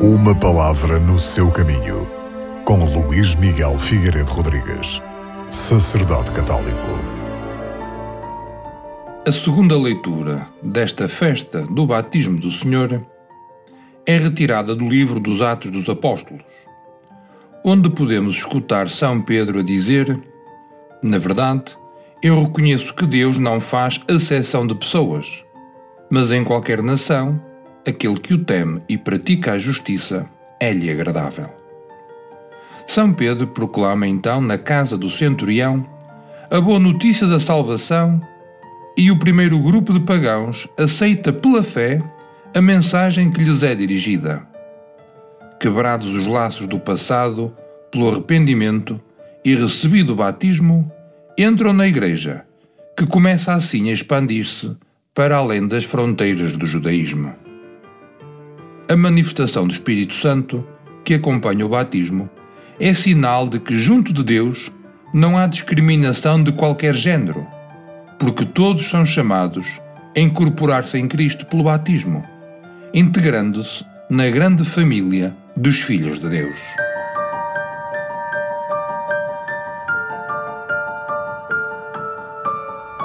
Uma palavra no seu caminho, com Luís Miguel Figueiredo Rodrigues, sacerdote católico. A segunda leitura desta festa do batismo do Senhor é retirada do livro dos Atos dos Apóstolos, onde podemos escutar São Pedro a dizer: Na verdade, eu reconheço que Deus não faz acessão de pessoas, mas em qualquer nação aquele que o teme e pratica a justiça é-lhe agradável. São Pedro proclama então na casa do centurião a boa notícia da salvação e o primeiro grupo de pagãos aceita pela fé a mensagem que lhes é dirigida. Quebrados os laços do passado pelo arrependimento e recebido o batismo, entram na Igreja, que começa assim a expandir-se para além das fronteiras do judaísmo a manifestação do Espírito Santo, que acompanha o batismo, é sinal de que, junto de Deus, não há discriminação de qualquer género, porque todos são chamados a incorporar-se em Cristo pelo batismo, integrando-se na grande família dos filhos de Deus.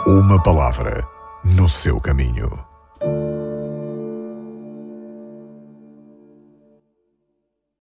Uma palavra no seu caminho.